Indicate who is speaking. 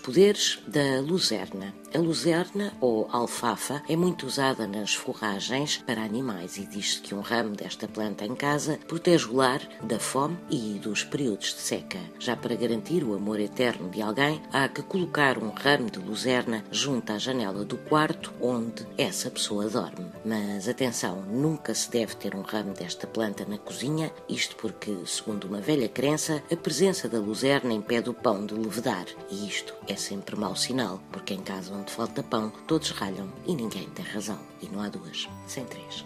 Speaker 1: poderes da luzerna. A luzerna, ou alfafa, é muito usada nas forragens para animais e diz-se que um ramo desta planta em casa protege o lar da fome e dos períodos de seca. Já para garantir o amor eterno de alguém, há que colocar um ramo de luzerna junto à janela do quarto onde essa pessoa dorme. Mas atenção, nunca se deve ter um ramo desta planta na cozinha, isto porque, segundo uma velha crença, a presença da luzerna impede o pão de levedar. E isto é sempre mau sinal, porque em casa onde falta pão, todos ralham e ninguém tem razão. E não há duas, sem três.